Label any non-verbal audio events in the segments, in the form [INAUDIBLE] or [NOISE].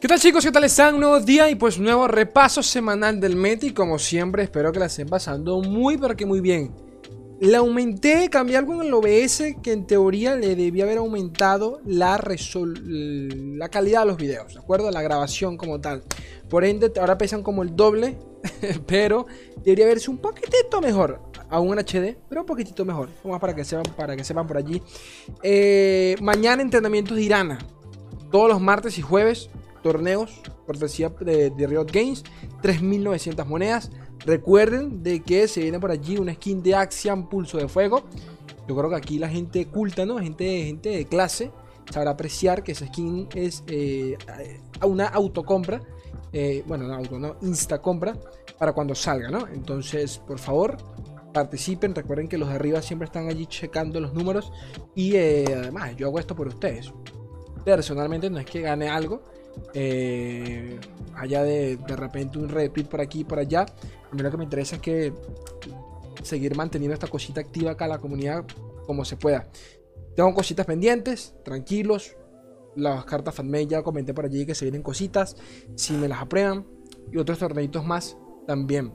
¿Qué tal chicos? ¿Qué tal están? Un nuevo día y pues nuevo repaso semanal del meta y como siempre espero que la estén pasando muy pero que muy bien. Le aumenté, cambié algo en el OBS que en teoría le debía haber aumentado la, la calidad de los videos, ¿de acuerdo? La grabación como tal. Por ende, ahora pesan como el doble, [LAUGHS] pero debería verse un poquitito mejor. Aún en HD, pero un poquitito mejor. Más para que sepan, para que sepan por allí. Eh, mañana entrenamientos de Irana. Todos los martes y jueves torneos, cortesía de, de Riot Games, 3.900 monedas. Recuerden de que se viene por allí una skin de Axiom Pulso de Fuego. Yo creo que aquí la gente culta, ¿no? Gente, gente de clase sabrá apreciar que esa skin es eh, una autocompra. Eh, bueno, no auto, no, insta compra para cuando salga, ¿no? Entonces, por favor, participen. Recuerden que los de arriba siempre están allí checando los números. Y eh, además, yo hago esto por ustedes. Personalmente, no es que gane algo, eh, de de repente un retweet por aquí y por allá. A mí lo que me interesa es que seguir manteniendo esta cosita activa acá en la comunidad como se pueda. Tengo cositas pendientes, tranquilos. Las cartas fanmail ya comenté por allí que se vienen cositas. Si me las aprueban. Y otros torneitos más también.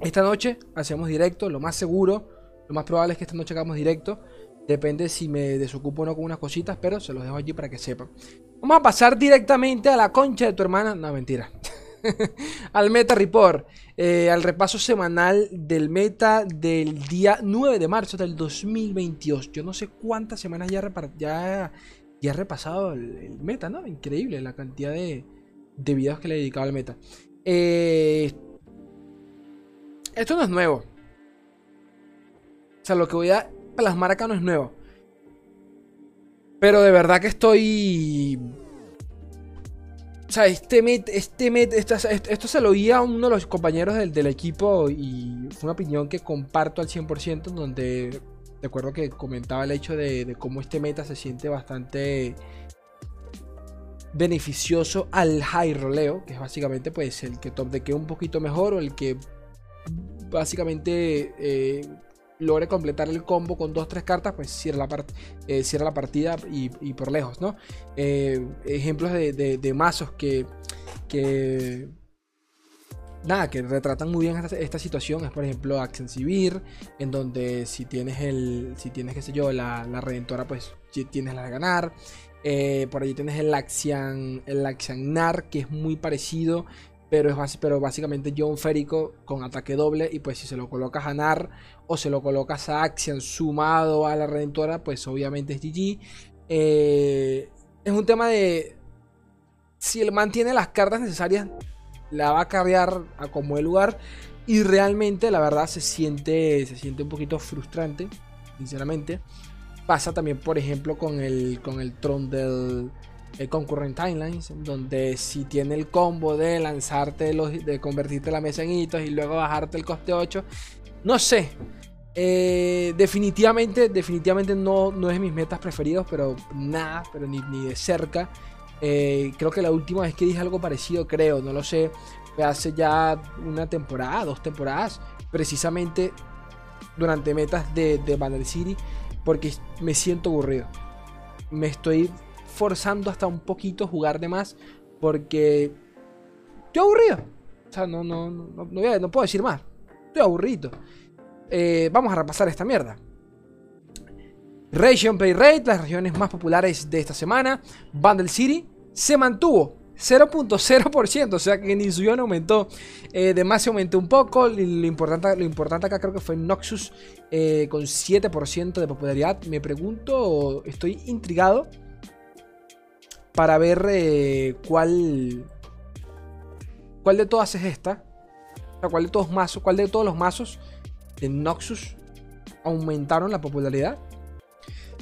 Esta noche hacemos directo, lo más seguro. Lo más probable es que esta noche hagamos directo. Depende si me desocupo o no con unas cositas, pero se los dejo allí para que sepan. Vamos a pasar directamente a la concha de tu hermana. No, mentira. [LAUGHS] al Meta Report. Eh, al repaso semanal del meta del día 9 de marzo del 2022. Yo no sé cuántas semanas ya, ya, he repasado el, meta, ¿no? Increíble la cantidad de, de videos que le he dedicado al meta. Eh, esto no es nuevo. O sea, lo que voy a plasmar acá no es nuevo. Pero de verdad que estoy. O sea, este met, este met, esto, se lo oí a uno de los compañeros del, equipo y fue una opinión que comparto al 100%, donde recuerdo que comentaba el hecho de, cómo este meta se siente bastante beneficioso al high roleo, que es básicamente pues el que top de que un poquito mejor o el que básicamente eh, logre completar el combo con dos tres cartas, pues cierra la, eh, cierra la partida y, por lejos, ¿no? Eh, ejemplos de, mazos que, que. Nada, que retratan muy bien esta, situación es por ejemplo Action Civil, en donde si tienes el. Si tienes, qué sé yo, la, la redentora, pues tienes la de ganar. Eh, por allí tienes el Axian, el Axian Nar, que es muy parecido pero, es pero básicamente John Férico con ataque doble. Y pues si se lo colocas a Nar o se lo colocas a Axian sumado a la Redentora, pues obviamente es GG. Eh, es un tema de. Si él mantiene las cartas necesarias, la va a cargar a como el lugar. Y realmente, la verdad, se siente, se siente un poquito frustrante, sinceramente. Pasa también, por ejemplo, con el, con el Tron del concurrent timelines, donde si tiene el combo de lanzarte, los, de convertirte la mesa en hitos y luego bajarte el coste 8, no sé. Eh, definitivamente, definitivamente no, no es mis metas preferidos, pero nada, pero ni, de cerca. Eh, creo que la última vez que dije algo parecido, creo, no lo sé, hace ya una temporada, dos temporadas, precisamente durante metas de, de Banner City, porque me siento aburrido. Me estoy forzando hasta un poquito jugar de más porque estoy aburrido. O sea, no, no, no, no, puedo decir más. Estoy aburrido. Eh, vamos a repasar esta mierda. Region Play Rate, las regiones más populares de esta semana. Bundle City se mantuvo 0.0%, o sea que ni subió ni aumentó. Eh, de se aumentó un poco. Lo importante, lo importante acá creo que fue Noxus eh, con 7% de popularidad. Me pregunto, estoy intrigado para ver eh, cuál cuál de todas es esta. O cuál de todos mazos, cuál de todos los mazos de Noxus aumentaron la popularidad.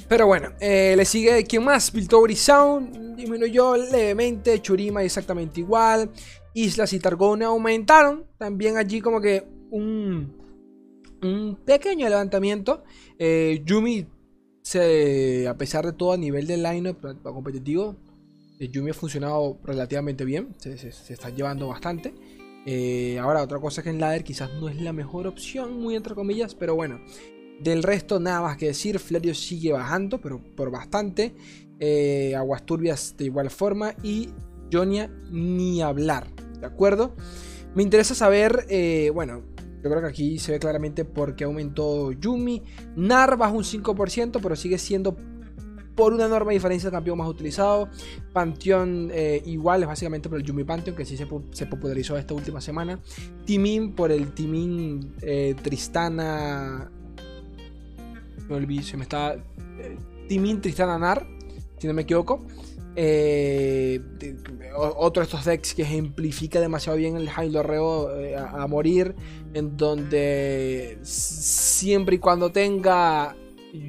Pero bueno, eh, le sigue quién más? Piltover Sound disminuyó levemente, Churima exactamente igual, Islas y Targone aumentaron, también allí como que un, un pequeño levantamiento. Eh, Yumi, se, a pesar de todo a nivel del line competitivo, Yumi ha funcionado relativamente bien, se, está llevando bastante. Eh, ahora, otra cosa es que en ladder quizás no es la mejor opción, muy entre comillas, pero bueno. Del resto, nada más que decir. Flerio sigue bajando, pero por bastante. Eh, aguas turbias de igual forma. Y Jonia ni hablar. ¿De acuerdo? Me interesa saber, eh, bueno, yo creo que aquí se ve claramente por qué aumentó Yumi. Nar baja un 5%, pero sigue siendo por una enorme diferencia el campeón más utilizado. Pantheon eh, igual, es básicamente por el Yumi Pantheon, que sí se, popularizó esta última semana. Timin por el Timin eh, Tristana. Me olvidé, se me está. Eh, Timin Tristana Nar, si no me equivoco. otro de estos decks que ejemplifica demasiado bien el High Reo a, a, morir. En donde siempre y cuando tenga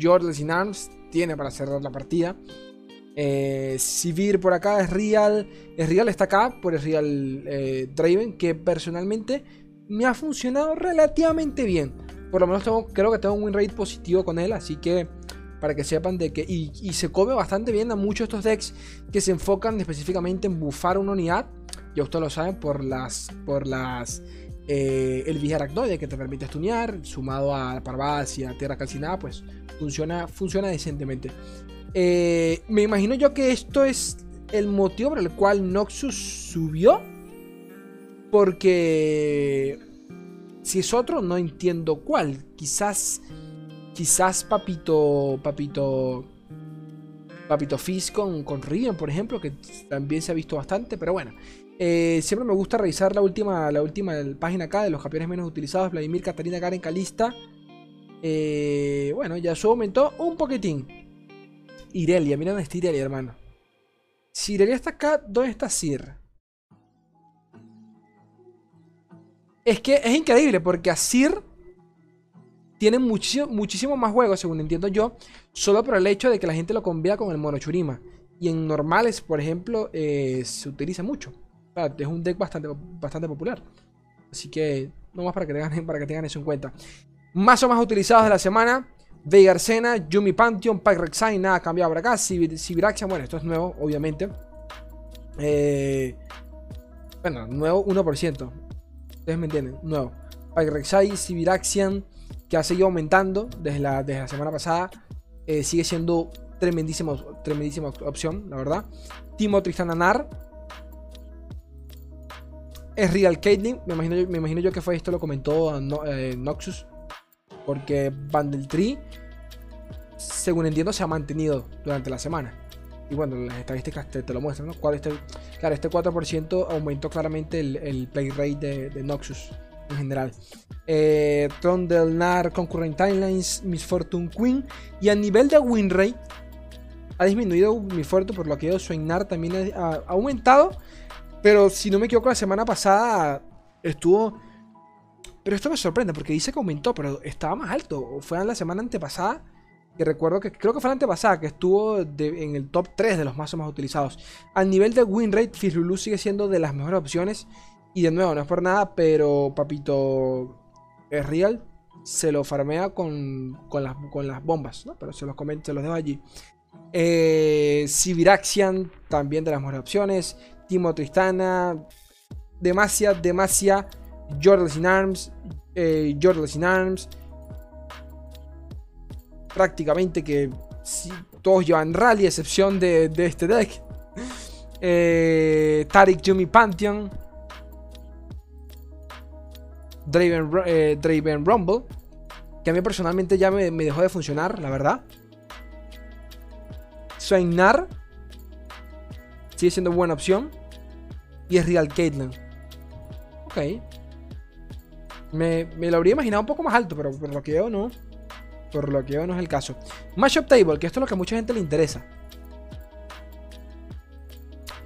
Jordles in Arms tiene para cerrar la partida. Eh, Sivir por acá es Real. Es Real está acá por el Real eh, Draven. Que personalmente me ha funcionado relativamente bien. Por lo menos creo que tengo un win rate positivo con él. Así que para que sepan de que. Y, se come bastante bien a muchos de estos decks que se enfocan específicamente en bufar una unidad. Ya ustedes lo saben por las. Por las. Eh, el Vijaracnoide que te permite estunear, sumado a Parvaz y a Tierra Calcinada, pues funciona, funciona decentemente. Eh, me imagino yo que esto es el motivo por el cual Noxus subió. Porque si es otro, no entiendo cuál. Quizás, quizás Papito, Papito, Papito Fizz con, con por ejemplo, que también se ha visto bastante. Pero bueno, eh, siempre me gusta revisar la última, la última página acá de los campeones menos utilizados. Vladimir, Catarina, Karen, Calista. Eh, bueno, ya su aumentó un poquitín. Irelia, mira dónde está Irelia, hermano. Si Irelia está acá, ¿dónde está Sir? Es que es increíble porque a Sir tiene muchísimo, más juegos, según entiendo yo, solo por el hecho de que la gente lo convea con el mono Churima. Y en normales, por ejemplo, eh, se utiliza mucho. es un deck bastante, bastante popular. Así que, no más para que tengan, [LAUGHS] para que tengan eso en cuenta. Más o más utilizados de la semana. Veigar Sena, Yumi Pantheon, Pack Rek'Sai, nada cambiado por acá. Sibiraxia, bueno, esto es nuevo, obviamente. Eh, bueno, nuevo 1%. Ustedes me entienden, nuevo. Pack Rek'Sai, Sibiraxian, que ha seguido aumentando desde la, desde la semana pasada. Eh, sigue siendo tremendísima, tremendísima opción, la verdad. Timo Tristananar. Es Real Caitlyn. Me imagino, me imagino yo que fue esto, lo comentó eh, Noxus porque Bundle Tree, según entiendo, se ha mantenido durante la semana. Y bueno, las estadísticas te, lo muestran, ¿no? Este, claro, este 4% aumentó claramente el, play rate de, Noxus en general. Eh, Nar, Concurrent Timelines, Miss Fortune Queen. Y a nivel de win rate, ha disminuido Miss Fortune, por lo que Nar también ha aumentado. Pero si no me equivoco, la semana pasada estuvo pero esto me sorprende porque dice que aumentó, pero estaba más alto. Fue en la semana antepasada. Que recuerdo que creo que fue la antepasada que estuvo en el top 3 de los o más utilizados. Al nivel de win rate, Fizzlulu sigue siendo de las mejores opciones. Y de nuevo, no es por nada, pero Papito es real. Se lo farmea con, con, las, con las bombas, ¿no? Pero se los comento, se los dejo allí. Eh, Sibiraxian, también de las mejores opciones. Timo Tristana. Demacia, Demacia. Jordles in Arms, eh, in Arms. Prácticamente que todos llevan rally, a excepción de, este deck. Eh, Tarik Yumi Pantheon. Draven, eh, Draven Rumble. Que a mí personalmente ya me, dejó de funcionar, la verdad. Swainar. Sigue siendo buena opción. Y es Real Caitlyn. Ok. Me, lo habría imaginado un poco más alto, pero por lo que veo no. Por lo que veo no es el caso. Mashup Table, que esto es lo que a mucha gente le interesa.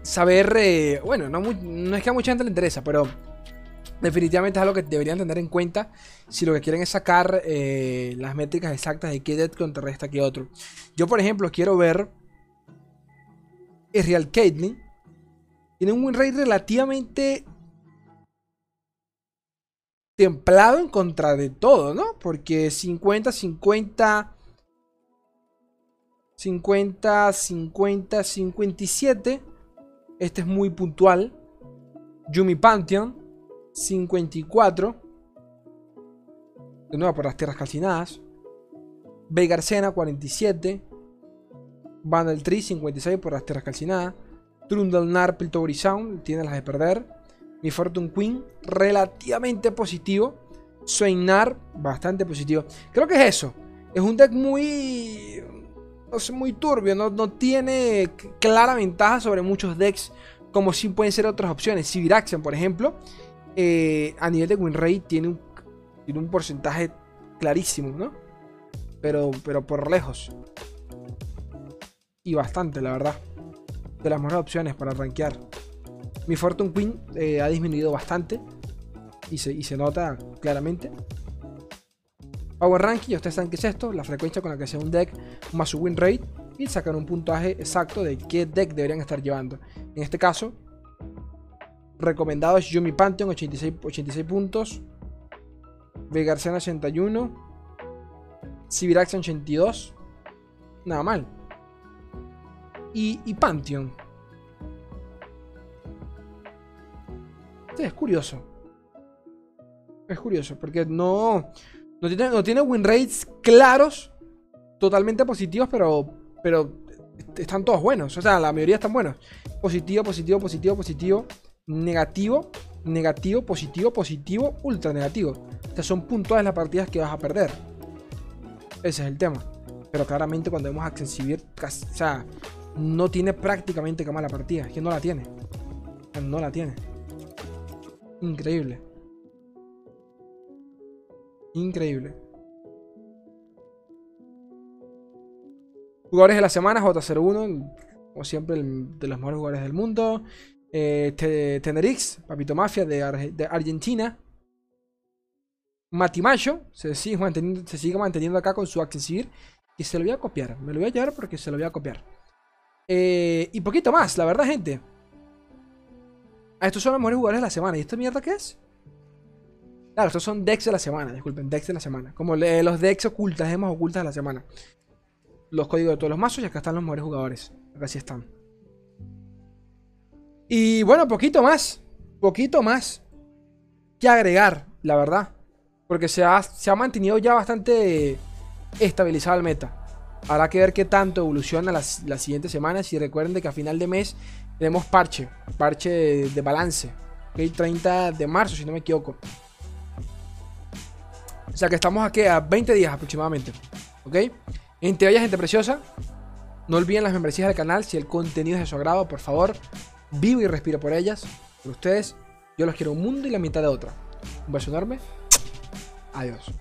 Saber, eh, bueno, no, es que a mucha gente le interesa, pero definitivamente es algo que deberían tener en cuenta si lo que quieren es sacar eh, las métricas exactas de qué dead contrarresta que otro. Yo, por ejemplo, quiero ver Real Caitlyn. Tiene un win rate relativamente templado en contra de todo, ¿no? Porque 50, 50, 50, 50, 57. Este es muy puntual. Yumi Pantheon, 54. De nuevo por las tierras calcinadas. Veigar Sena, 47. Vandal Tree, 56 por las tierras calcinadas. Trundle Piltover Sound, tiene las de perder. Mi Fortune Queen, relativamente positivo. Swainar, bastante positivo. Creo que es eso. Es un deck muy. No sé, muy turbio. No, no tiene clara ventaja sobre muchos decks. Como si pueden ser otras opciones. Sibiraxian, por ejemplo. Eh, a nivel de win rate tiene un, tiene un porcentaje clarísimo, ¿no? Pero, pero por lejos. Y bastante, la verdad. De las mejores opciones para rankear. Mi Fortune Queen eh, ha disminuido bastante. Y se, y se nota claramente. Power Ranking, ustedes saben qué es esto, la frecuencia con la que sea un deck más su win rate y sacar un puntaje exacto de qué deck deberían estar llevando. En este caso, recomendado es Yumi Pantheon, 86, 86 puntos, Vegarcena 81, Sibiraxian 82, nada mal. Y, y Pantheon. Es curioso. Es curioso, porque no, no tiene, no tiene win rates claros, totalmente positivos, pero, pero están todos buenos. O sea, la mayoría están buenos. Positivo, positivo, positivo, positivo, negativo, negativo, positivo, positivo, ultra negativo. O sea, son puntuales las partidas que vas a perder. Ese es el tema. Pero claramente cuando vemos Accessivir, o sea, no tiene prácticamente cama la partida. Es que no la tiene. No la tiene. Increíble. Increíble. Jugadores de la semana, J01, como siempre, de los mejores jugadores del mundo. Eh, Tenerix, Papito Mafia de, Argentina. Matimacho, se sigue, manteniendo, acá con su Action. Y se lo voy a copiar. Me lo voy a llevar porque se lo voy a copiar. Eh, y poquito más, la verdad, gente. Ah, estos son los mejores jugadores de la semana. ¿Y esta mierda qué es? Claro, estos son decks de la semana, disculpen, decks de la semana. Como los decks ocultas, gemas ocultas de la semana. Los códigos de todos los mazos y acá están los mejores jugadores. Acá sí están. Y bueno, poquito más. Poquito más que agregar, la verdad. Porque se ha, se ha mantenido ya bastante estabilizado el meta. Habrá que ver qué tanto evoluciona las, las siguientes semanas. Y recuerden que a final de mes tenemos parche. Parche de, balance. ¿okay? 30 de marzo, si no me equivoco. O sea que estamos aquí a 20 días aproximadamente. ¿Ok? Gente bella, gente preciosa. No olviden las membresías del canal. Si el contenido es de su agrado, por favor, vivo y respiro por ellas. Por ustedes, yo los quiero un mundo y la mitad de otra. Un beso enorme. Adiós.